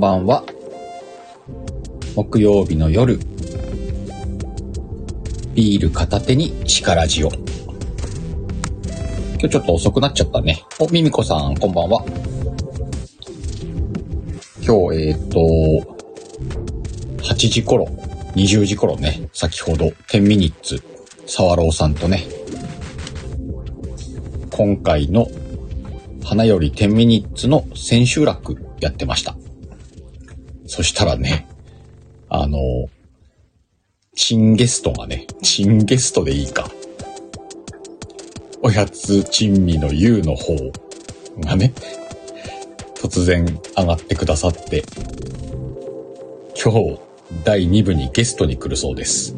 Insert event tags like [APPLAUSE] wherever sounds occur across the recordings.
んばんは。木曜日の夜、ビール片手に力ジオ。今日ちょっと遅くなっちゃったね。お、ミミコさん、こんばんは。今日、えっ、と、8時頃、20時頃ね、先ほど、10ミニッツ、サワローさんとね、今回の花より10ミニッツの千秋楽やってました。そしたらね、あの、チンゲストがね、チンゲストでいいか。おやつ珍味の U の方がね、突然上がってくださって、今日第2部にゲストに来るそうです。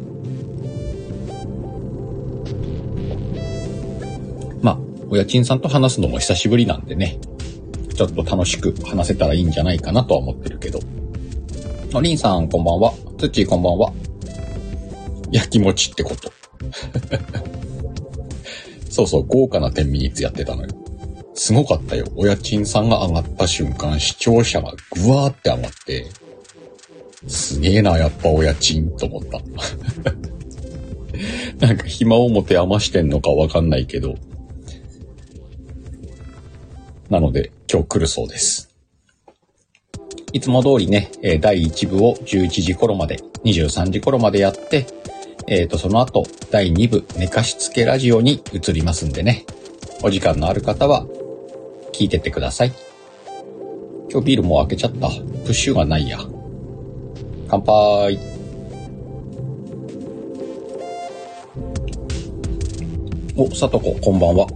まあ、お家賃さんと話すのも久しぶりなんでね、ちょっと楽しく話せたらいいんじゃないかなとは思ってるけど。あ、りんさんこんばんは。つっちこんばんは。焼き餅ってこと。[LAUGHS] そうそう、豪華な天ミニッツやってたのよ。すごかったよ。お家賃さんが上がった瞬間、視聴者がぐわーって上がって、すげえな、やっぱお家賃と思った。[LAUGHS] なんか暇を持て余してんのかわかんないけど。なので、今日来るそうです。いつも通りね、第1部を11時頃まで、23時頃までやって、えっ、ー、と、その後、第2部、寝かしつけラジオに移りますんでね。お時間のある方は、聞いてってください。今日ビールもう開けちゃった。プッシュがないや。乾杯。お、さとこ、こんばんは。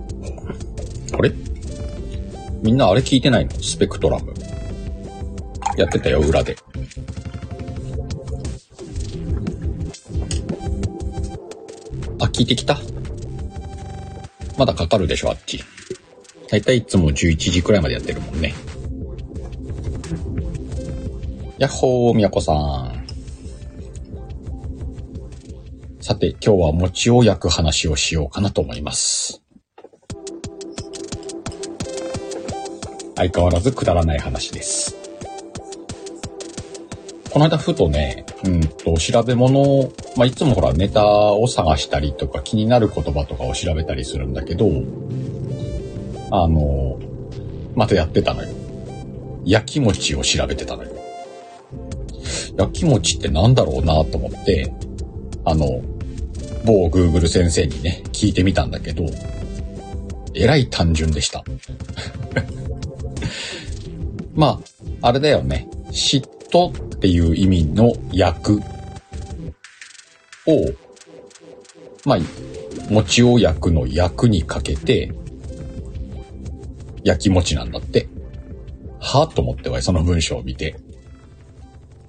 あれ？みんなあれ聞いてないの？スペクトラム。やってたよ、裏で。あ、聞いてきた？まだかかるでしょ、あっち。だいたいいつも11時くらいまでやってるもんね。やっほー、みやこさん。さて、今日は餅を焼く話をしようかなと思います。相変わらずくだらない話です。この間ふとね、うんと、調べ物を、まあ、いつもほらネタを探したりとか気になる言葉とかを調べたりするんだけど、あの、またやってたのよ。焼き餅を調べてたのよ。焼き餅ってなんだろうなと思って、あの、某 Google 先生にね、聞いてみたんだけど、えらい単純でした。[LAUGHS] まあ、あれだよね。嫉妬っっていう意味の焼くを、まあ、餅を焼くの焼くにかけて、焼き餅なんだって。はと思ってはその文章を見て。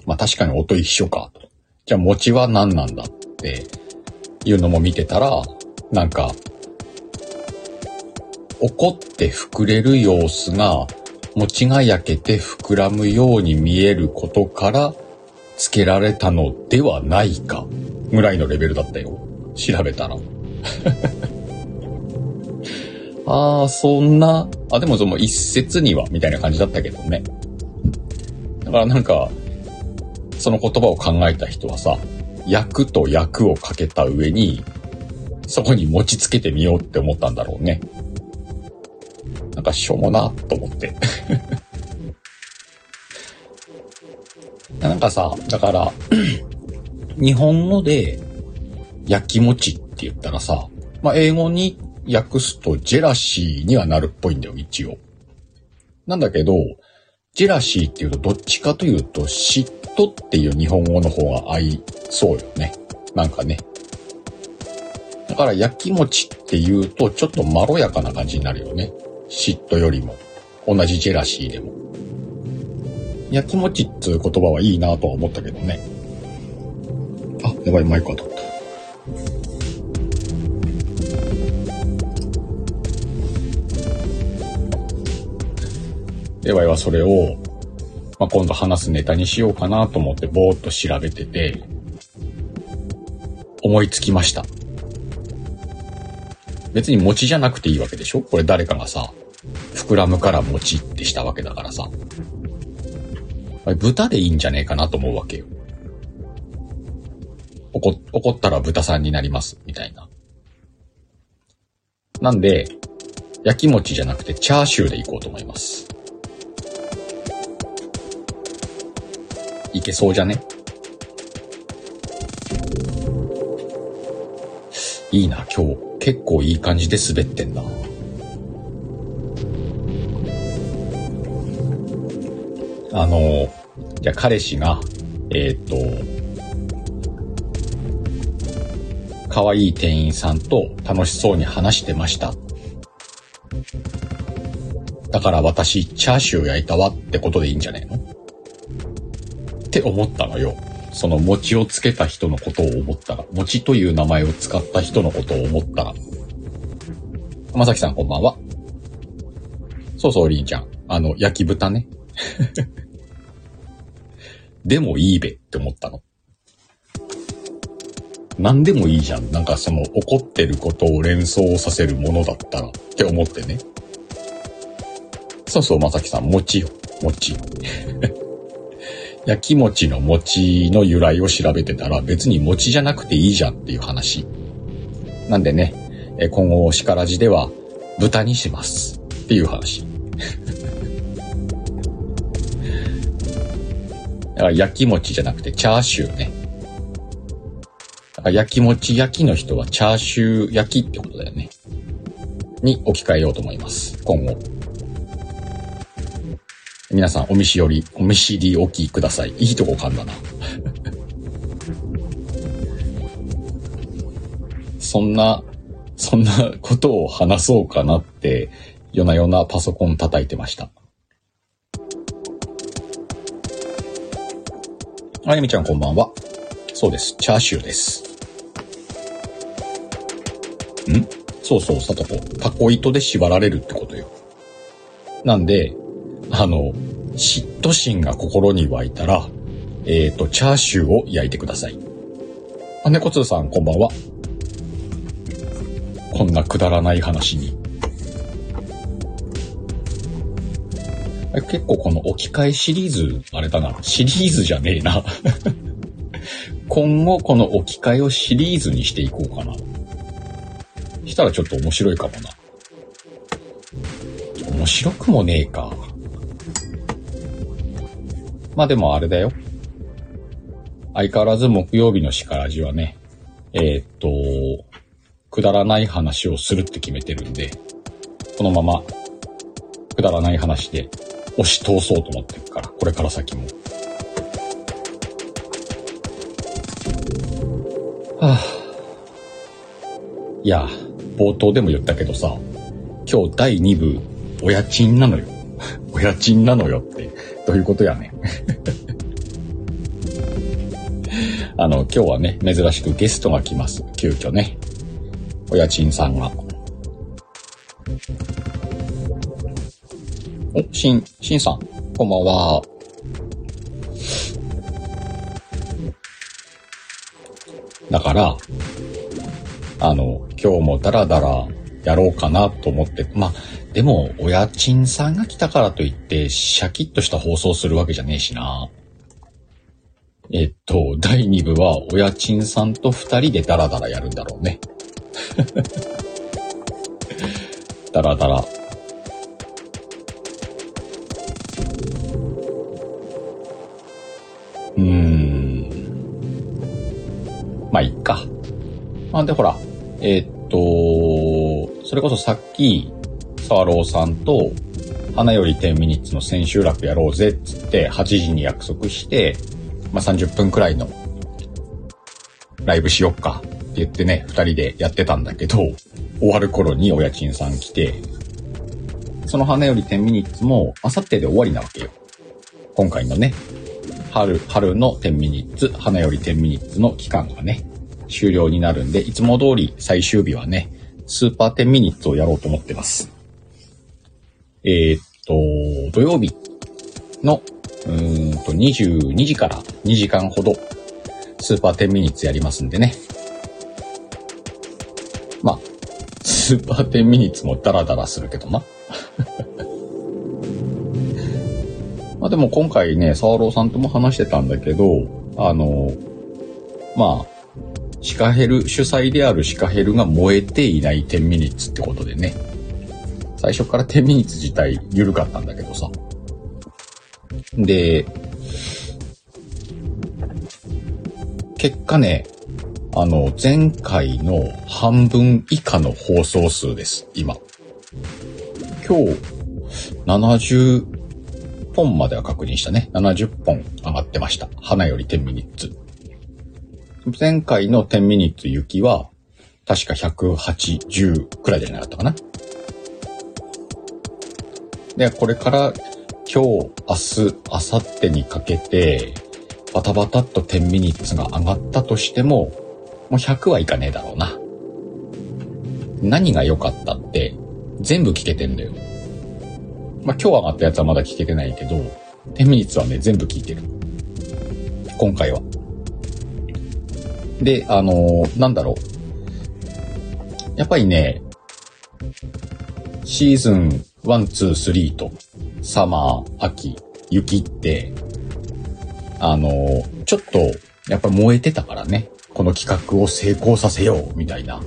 まあ確かに音一緒か。じゃあ餅は何なんだっていうのも見てたら、なんか、怒って膨れる様子が餅が焼けて膨らむように見えることから付けられたのではないかぐらいのレベルだったよ。調べたら。[LAUGHS] ああ、そんな、あ、でもその一説にはみたいな感じだったけどね。だからなんか、その言葉を考えた人はさ、役と役をかけた上に、そこに持ちつけてみようって思ったんだろうね。かしょうもなと思って。[LAUGHS] なんかさ、だから、[CLEARS THROAT] 日本語で焼き餅って言ったらさ、まあ、英語に訳すとジェラシーにはなるっぽいんだよ、一応。なんだけど、ジェラシーっていうとどっちかというと嫉妬っていう日本語の方が合いそうよね。なんかね。だから焼き餅っていうとちょっとまろやかな感じになるよね。嫉妬よりも。同じジェラシーでも。焼き餅っていう言葉はいいなとは思ったけどね。あ、やばい、マイク当たった。では、はそれを、まあ、今度話すネタにしようかなと思ってぼーっと調べてて、思いつきました。別に餅じゃなくていいわけでしょ？これ誰かがさ、膨らむから餅ってしたわけだからさ。豚でいいんじゃねえかなと思うわけよ。怒、怒ったら豚さんになります、みたいな。なんで、焼き餅じゃなくてチャーシューでいこうと思います。いけそうじゃね？いいな、今日。結構いい感じで滑ってんな。あの、じゃあ彼氏が、えっ、と、可愛い店員さんと楽しそうに話してました。だから私、チャーシュー焼いたわってことでいいんじゃねえの？って思ったのよ。その餅をつけた人のことを思ったら、餅という名前を使った人のことを思ったら。まさきさんこんばんは。そうそう、りんちゃん。あの、焼き豚ね。[LAUGHS] でもいいべって思ったの。何でもいいじゃん。なんかその怒ってることを連想させるものだったらって思ってね。そうそう、まさきさん、餅よ。餅。焼き餅の餅の由来を調べてたら別に餅じゃなくていいじゃんっていう話。なんでね、え今後、しからじでは豚にしますっていう話。[LAUGHS] だから焼き餅じゃなくてチャーシューね。だから焼き餅焼きの人はチャーシュー焼きってことだよね。に置き換えようと思います。今後。皆さん、お見知り、お見知りおきください。いいとこ噛んだな。[LAUGHS] そんな、そんなことを話そうかなって、夜な夜なパソコン叩いてました。あゆみちゃんこんばんは。そうです。チャーシューです。ん？そうそう、さとこ。タコ糸で縛られるってことよ。なんで、あの、嫉妬心が心に湧いたら、えっ、と、チャーシューを焼いてください。あ、猫通さん、こんばんは。こんなくだらない話に。結構この置き換えシリーズ、あれだな。シリーズじゃねえな。[LAUGHS] 今後この置き換えをシリーズにしていこうかな。したらちょっと面白いかもな。面白くもねえか。まあでもあれだよ。相変わらず木曜日のしからじはね、えーっと、くだらない話をするって決めてるんで、このまま、くだらない話で押し通そうと思ってるから、これから先も。はあ、いや、冒頭でも言ったけどさ、今日第2部、お家賃なのよ。[LAUGHS] お家賃なのよって、どういうことやね。[LAUGHS] あの、今日はね、珍しくゲストが来ます。急遽ね。お家賃さんが。お、しん、しんさん、こんばんは。だから、あの、今日もダラダラやろうかなと思って、まあ、でも、お家賃さんが来たからといって、シャキッとした放送するわけじゃねえしな。えっと、第2部は、お家賃さんと二人でダラダラやるんだろうね。[LAUGHS] ダラダラ。うーん。まあ、いっか。まあ、で、ほら、えっと、それこそさっき、サワローさんと、花より10ミニッツの千秋楽やろうぜっつって、8時に約束して、まあ、30分くらいの、ライブしよっかって言ってね、二人でやってたんだけど、終わる頃にお家賃さん来て、その花より10ミニッツも、あさってで終わりなわけよ。今回のね、春、春の10ミニッツ、花より10ミニッツの期間がね、終了になるんで、いつも通り最終日はね、スーパー10ミニッツをやろうと思ってます。えーっと、土曜日の、うんと、22時から2時間ほど、スーパー10ミニッツやりますんでね。まあ、スーパー10ミニッツもダラダラするけどな。[LAUGHS] まあでも今回ね、沢朗さんとも話してたんだけど、あの、まあ、シカヘル、主催であるシカヘルが燃えていない10ミニッツってことでね。最初から10ミニッツ自体緩かったんだけどさ。で、結果ね、あの、前回の半分以下の放送数です、今。今日、70本までは確認したね。70本上がってました。花より10ミニッツ。前回の10ミニッツ雪は、確か180くらいじゃなかったかな。で、これから今日、明日、明後日にかけて、バタバタっと10ミニッツが上がったとしても、もう100はいかねえだろうな。何が良かったって、全部聞けてんだよ。まあ、今日上がったやつはまだ聞けてないけど、10ミニッツはね、全部聞いてる。今回は。で、あのー、なんだろう。やっぱりね、シーズン1、2、3と、サマー、秋、雪って、あのー、ちょっと、やっぱ燃えてたからね。この企画を成功させよう、みたいな。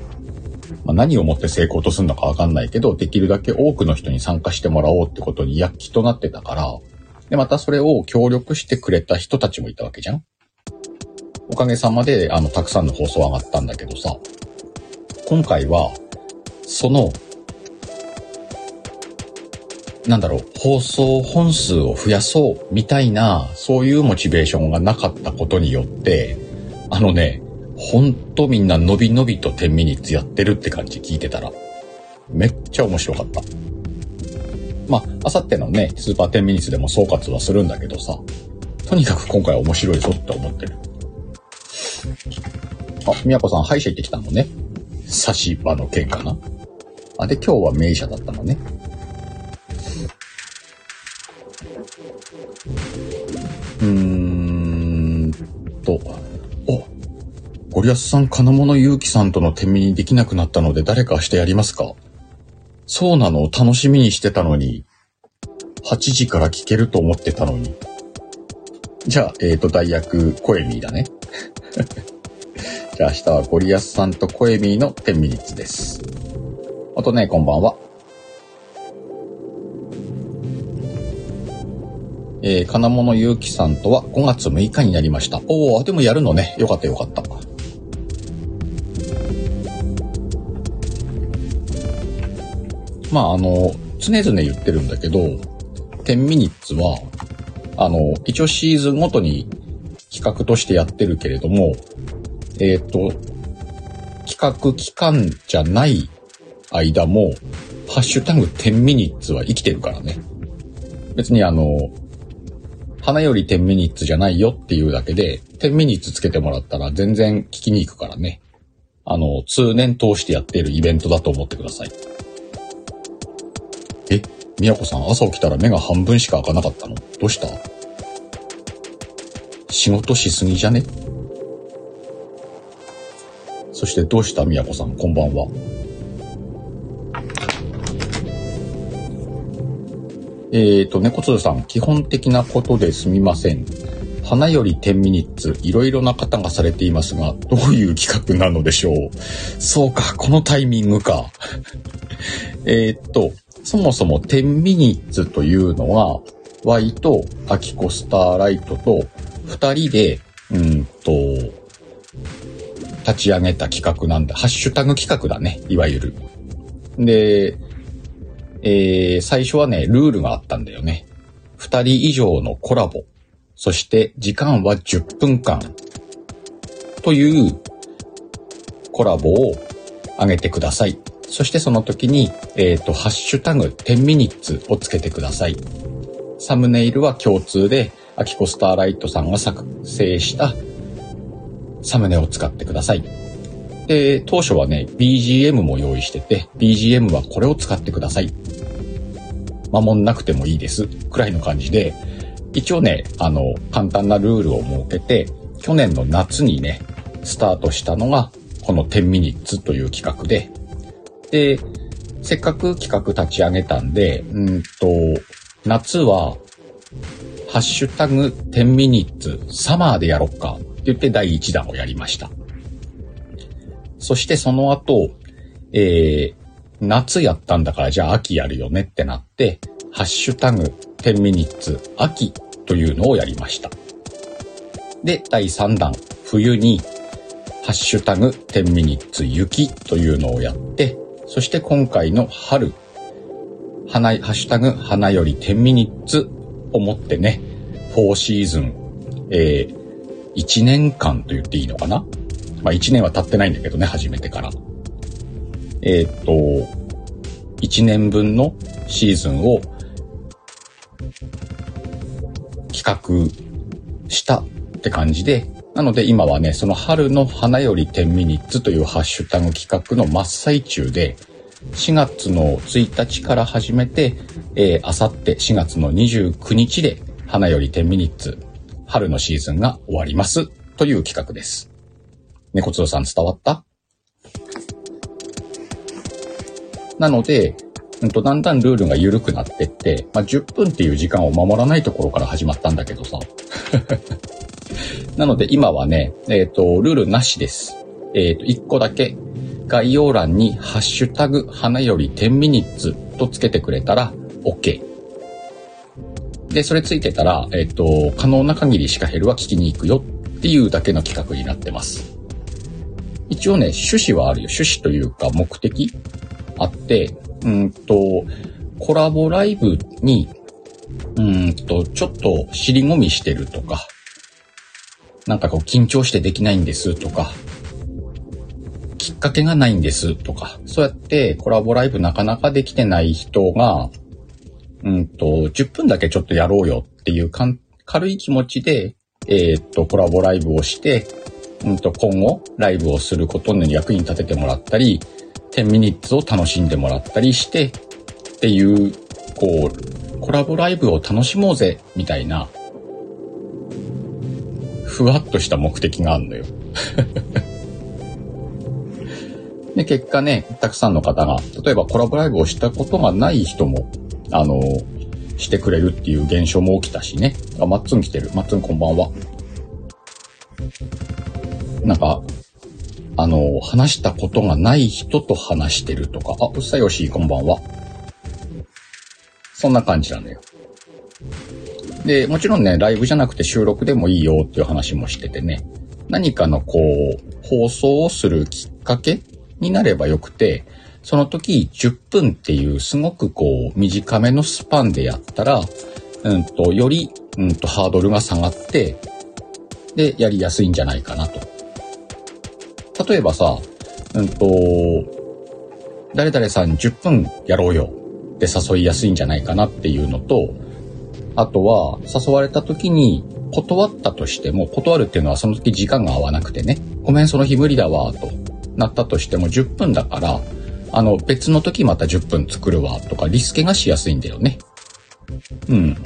まあ、何をもって成功とするのかわかんないけど、できるだけ多くの人に参加してもらおうってことに躍起となってたから、で、またそれを協力してくれた人たちもいたわけじゃんおかげさまで、あの、たくさんの放送上がったんだけどさ、今回は、その、なんだろう、放送本数を増やそうみたいな、そういうモチベーションがなかったことによって、あのね、ほんとみんな伸び伸びと10ミニッツやってるって感じ聞いてたら、めっちゃ面白かった。まあ、あさってのね、スーパー10ミニッツでも総括はするんだけどさ、とにかく今回面白いぞって思ってる。あ、みやこさん、歯医者行ってきたのね。差し歯の件かな。あ、で、今日は名医者だったのね。うーんと、お、ゴリアスさん、金物ゆうきさんとの手身にできなくなったので誰かしてやりますか？そうなの楽しみにしてたのに。8時から聞けると思ってたのに。じゃあ、えっ、ー、と、代役、コエミーだね。[LAUGHS] じゃあ明日はゴリアスさんとコエミーの10 minutes です。あとね、こんばんは。えー、金物ゆうきさんとは5月6日になりました。おお、でもやるのね。よかったよかった。まあ、あの、常々言ってるんだけど、10ミニッツは、あの、一応シーズンごとに企画としてやってるけれども、えっ、ー、と、企画期間じゃない間も、ハッシュタグ10ミニッツは生きてるからね。別にあの、花より10ミニッツじゃないよっていうだけで、10ミニッツつけてもらったら全然聞きに行くからね。あの、通年通してやっているイベントだと思ってください。え、みやこさん朝起きたら目が半分しか開かなかったの？どうした？仕事しすぎじゃね？そしてどうしたみやこさん、こんばんは。えっ、ー、と、猫通さん、基本的なことですみません。花より10ミニッツ、いろいろな方がされていますが、どういう企画なのでしょう？そうか、このタイミングか。[LAUGHS] えっと、そもそも10ミニッツというのは、Y とアキコスターライトと二人で、うんと、立ち上げた企画なんだ。ハッシュタグ企画だね。いわゆる。で、えー、最初はね、ルールがあったんだよね。二人以上のコラボ。そして時間は10分間。というコラボを上げてください。そしてその時に、えっ、ー、と、ハッシュタグ10ミニッツをつけてください。サムネイルは共通で、アキコスターライトさんが作成したサムネを使ってください。で、当初はね、BGM も用意してて、BGM はこれを使ってください。守んなくてもいいです。くらいの感じで、一応ね、あの、簡単なルールを設けて、去年の夏にね、スタートしたのが、この10ミニッツという企画で、で、せっかく企画立ち上げたんで、うんと、夏はハッシュタグ10ミニッツサマーでやろっかって言って第1弾をやりました。そしてその後、えー、夏やったんだからじゃあ秋やるよねってなって、ハッシュタグ10ミニッツ秋というのをやりました。で、第3弾、冬に、ハッシュタグ10ミニッツ雪というのをやって、そして今回の春、花、ハッシュタグ花より10ミニッツをもってね、4シーズン、えー、1年間と言っていいのかな？まあ1年は経ってないんだけどね、初めてから。えっ、と、1年分のシーズンを企画したって感じで、なので今はね、その春の花より10ミニッツというハッシュタグ企画の真っ最中で、4月の1日から始めて、えー、あさって4月の29日で花より10ミニッツ春のシーズンが終わりますという企画です。猫通さん伝わった？なので、うんと、だんだんルールが緩くなってって、まあ、10分っていう時間を守らないところから始まったんだけどさ。[LAUGHS] なので今はね、えっ、ー、と、ルールなしです。えっ、ー、と、1個だけ概要欄にハッシュタグ花より10ミニッツとつけてくれたら OK。で、それついてたら、えっ、と、可能な限りシカヘルは聞きに行くよっていうだけの企画になってます。一応ね、趣旨はあるよ。趣旨というか目的あって、うんと、コラボライブに、うんと、ちょっと尻込みしてるとか、なんかこう緊張してできないんですとか、かけがないんですとか、そうやってコラボライブなかなかできてない人が、うんと、10分だけちょっとやろうよっていうか軽い気持ちで、えー、っと、コラボライブをして、うんと、今後、ライブをすることに役に立ててもらったり、10ミニッツを楽しんでもらったりして、っていう、こう、コラボライブを楽しもうぜ、みたいな、ふわっとした目的があるのよ。で、結果ね、たくさんの方が、例えばコラボライブをしたことがない人も、あの、してくれるっていう現象も起きたしね。あ、マッツン来てる。マッツンこんばんは。なんか、あの、話したことがない人と話してるとか、あ、うっさよし、こんばんは。そんな感じなのよ。で、もちろんね、ライブじゃなくて収録でもいいよっていう話もしててね、何かのこう、放送をするきっかけになればよくて、その時10分っていうすごくこう短めのスパンでやったら、うんと、より、うんと、ハードルが下がって、で、やりやすいんじゃないかなと。例えばさ、うんと、誰々さん10分やろうよ。って誘いやすいんじゃないかなっていうのと、あとは、誘われた時に断ったとしても、断るっていうのはその時時間が合わなくてね、ごめんその日無理だわ、と。なったとしても10分だから、あの、別の時また10分作るわ、とかリスケがしやすいんだよね。うん。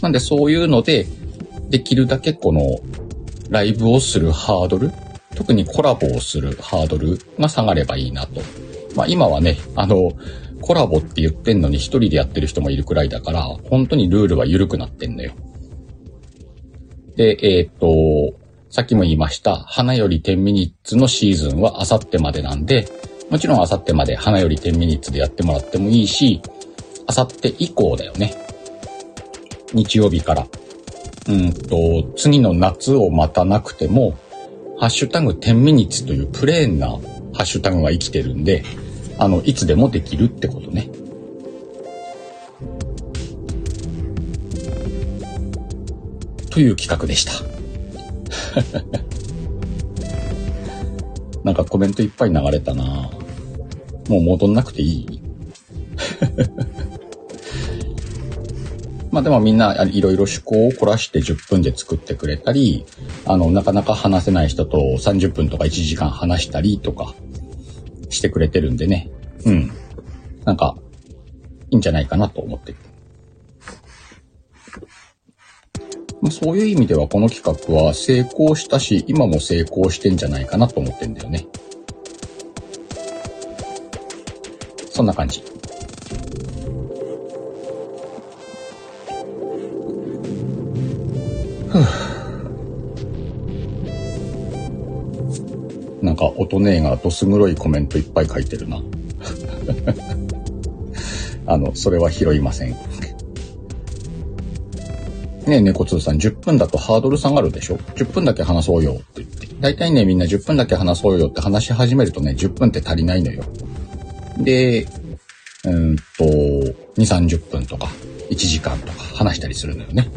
なんでそういうので、できるだけこの、ライブをするハードル、特にコラボをするハードルが下がればいいなと。まあ今はね、あの、コラボって言ってんのに一人でやってる人もいるくらいだから、本当にルールは緩くなってんのよ。で、えっ、と、さっきも言いました、花より10ミニッツのシーズンはあさってまでなんで、もちろんあさってまで花より10ミニッツでやってもらってもいいし、あさって以降だよね。日曜日から。うんと、次の夏を待たなくても、ハッシュタグ10ミニッツというプレーンなハッシュタグが生きてるんで、あの、いつでもできるってことね。という企画でした。[LAUGHS] なんかコメントいっぱい流れたなもう戻んなくていい [LAUGHS] まあでもみんないろいろ趣向を凝らして10分で作ってくれたり、あの、なかなか話せない人と30分とか1時間話したりとかしてくれてるんでね。うん。なんか、いいんじゃないかなと思って。そういう意味ではこの企画は成功したし、今も成功してんじゃないかなと思ってんだよね。そんな感じ。なんか音ねえがどす黒いコメントいっぱい書いてるな。[LAUGHS] あの、それは拾いません。ねえ、猫通さん、10分だとハードル下がるでしょ ?10 分だけ話そうよって言って。大体ね、みんな10分だけ話そうよって話し始めるとね、10分って足りないのよ。で、うんと、2、30分とか、1時間とか話したりするのよね。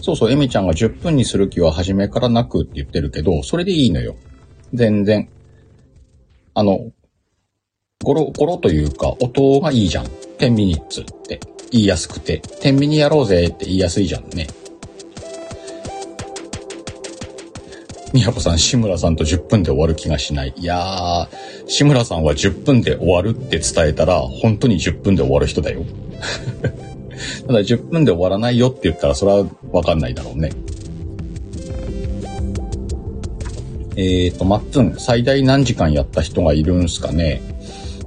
そうそう、エミちゃんが10分にする気は初めからなくって言ってるけど、それでいいのよ。全然。あの、ゴロ、ゴロというか、音がいいじゃん。10ミニッツって言いやすくて、10ミニやろうぜって言いやすいじゃんね。みやこさん、志村さんと10分で終わる気がしない。いやー、志村さんは10分で終わるって伝えたら、本当に10分で終わる人だよ。[LAUGHS] ただ10分で終わらないよって言ったら、それはわかんないだろうね。えっ、ー、と、マッツン、最大何時間やった人がいるんすかね。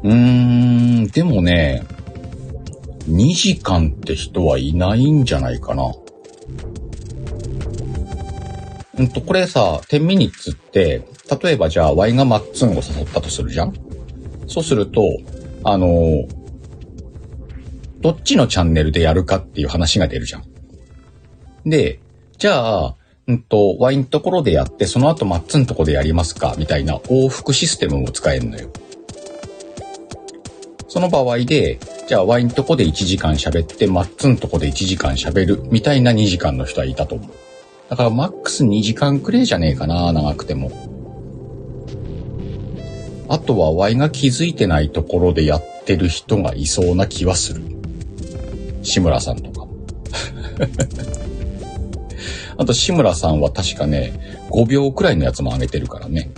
うーん、でもね、2時間って人はいないんじゃないかな。うんと、これさ、10ミニッツって、例えばじゃあ、ワイがマッツンを誘ったとするじゃん？そうすると、あのー、どっちのチャンネルでやるかっていう話が出るじゃん。で、じゃあ、うんと、ワインところでやって、その後マッツンとこでやりますかみたいな往復システムも使えるのよ。その場合で、じゃあワインとこで1時間喋って、マッツンとこで1時間喋るみたいな2時間の人はいたと思う。だからマックス2時間くらいじゃねえかな、長くても。あとは Y が気づいてないところでやってる人がいそうな気はする。志村さんとか。[LAUGHS] あと志村さんは確かね、5秒くらいのやつも上げてるからね。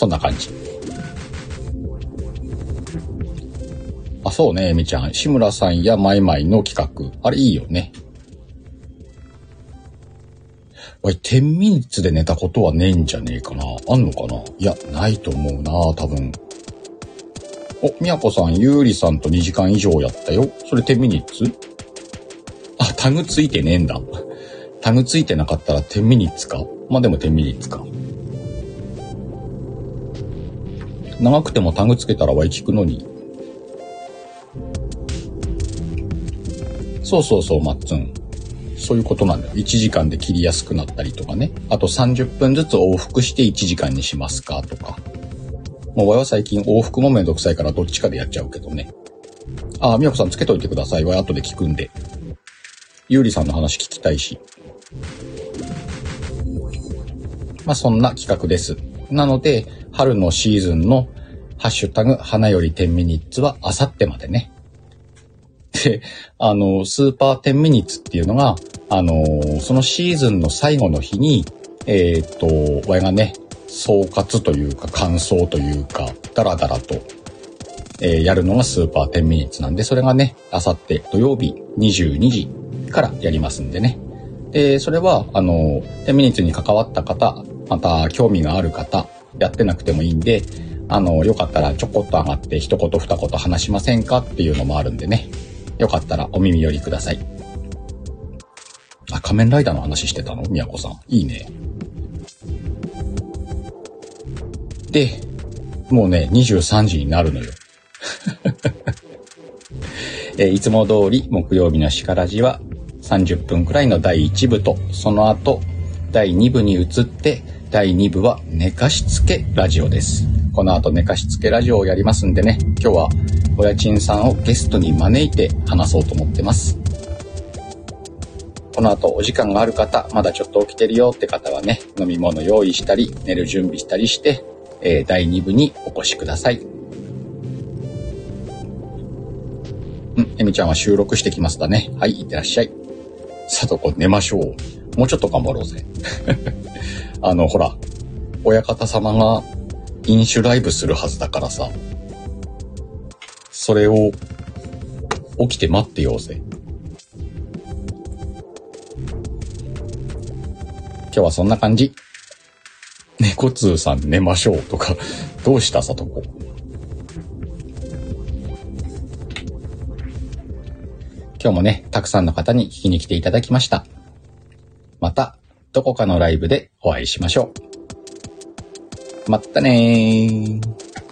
そんな感じ。あ、そうね、えみちゃん。志村さんやマイマイの企画。あれいいよね。わい、10ミニッツで寝たことはねえんじゃねえかな。あんのかないや、ないと思うな、多分。お、みやこさん、ゆうりさんと2時間以上やったよ。それ10ミニッツあ、タグついてねえんだ。タグついてなかったら10ミニッツか？まあ、でも10ミニッツか。長くてもタグつけたらわい聞くのに。そうそうそう、マッツン。そういうことなんだよ。1時間で切りやすくなったりとかね。あと30分ずつ往復して1時間にしますかとか。もうわは最近往復もめんどくさいからどっちかでやっちゃうけどね。ああ、みやこさんつけといてください。わ後で聞くんで。ゆうりさんの話聞きたいし。まあそんな企画です。なので、春のシーズンのハッシュタグ花より10ミニッツはあさってまでね。[LAUGHS] で、あの、スーパー10ミニッツっていうのが、あの、そのシーズンの最後の日に、えっ、と、我がね、総括というか感想というか、ダラダラと、えー、やるのがスーパー10ミニッツなんで、それがね、あさって土曜日22時からやりますんでね。で、それは、あの、10ミニッツに関わった方、また興味がある方、やってなくてもいいんで、あの、よかったらちょこっと上がって一言二言話しませんかっていうのもあるんでね。よかったらお耳寄りください。あ、仮面ライダーの話してたの？みやこさん。いいね。で、もうね、23時になるのよ。[LAUGHS] えいつも通り木曜日のしからじは30分くらいの第1部と、その後、第2部に移って、第2部は寝かしつけラジオです。この後寝かしつけラジオをやりますんでね、今日はおやちんさんをゲストに招いて話そうと思ってます。この後お時間がある方、まだちょっと起きてるよって方はね、飲み物用意したり、寝る準備したりして、えー、第2部にお越しください。うん、えみちゃんは収録してきますだね。はい、いってらっしゃい。さとこ寝ましょう。もうちょっと頑張ろうぜ。[LAUGHS] あの、ほら、親方様が飲酒ライブするはずだからさ、それを起きて待ってようぜ。今日はそんな感じ。猫通さん寝ましょうとか、どうしたさとこ。今日もね、たくさんの方に聞きに来ていただきました。また、どこかのライブでお会いしましょう。まったねー。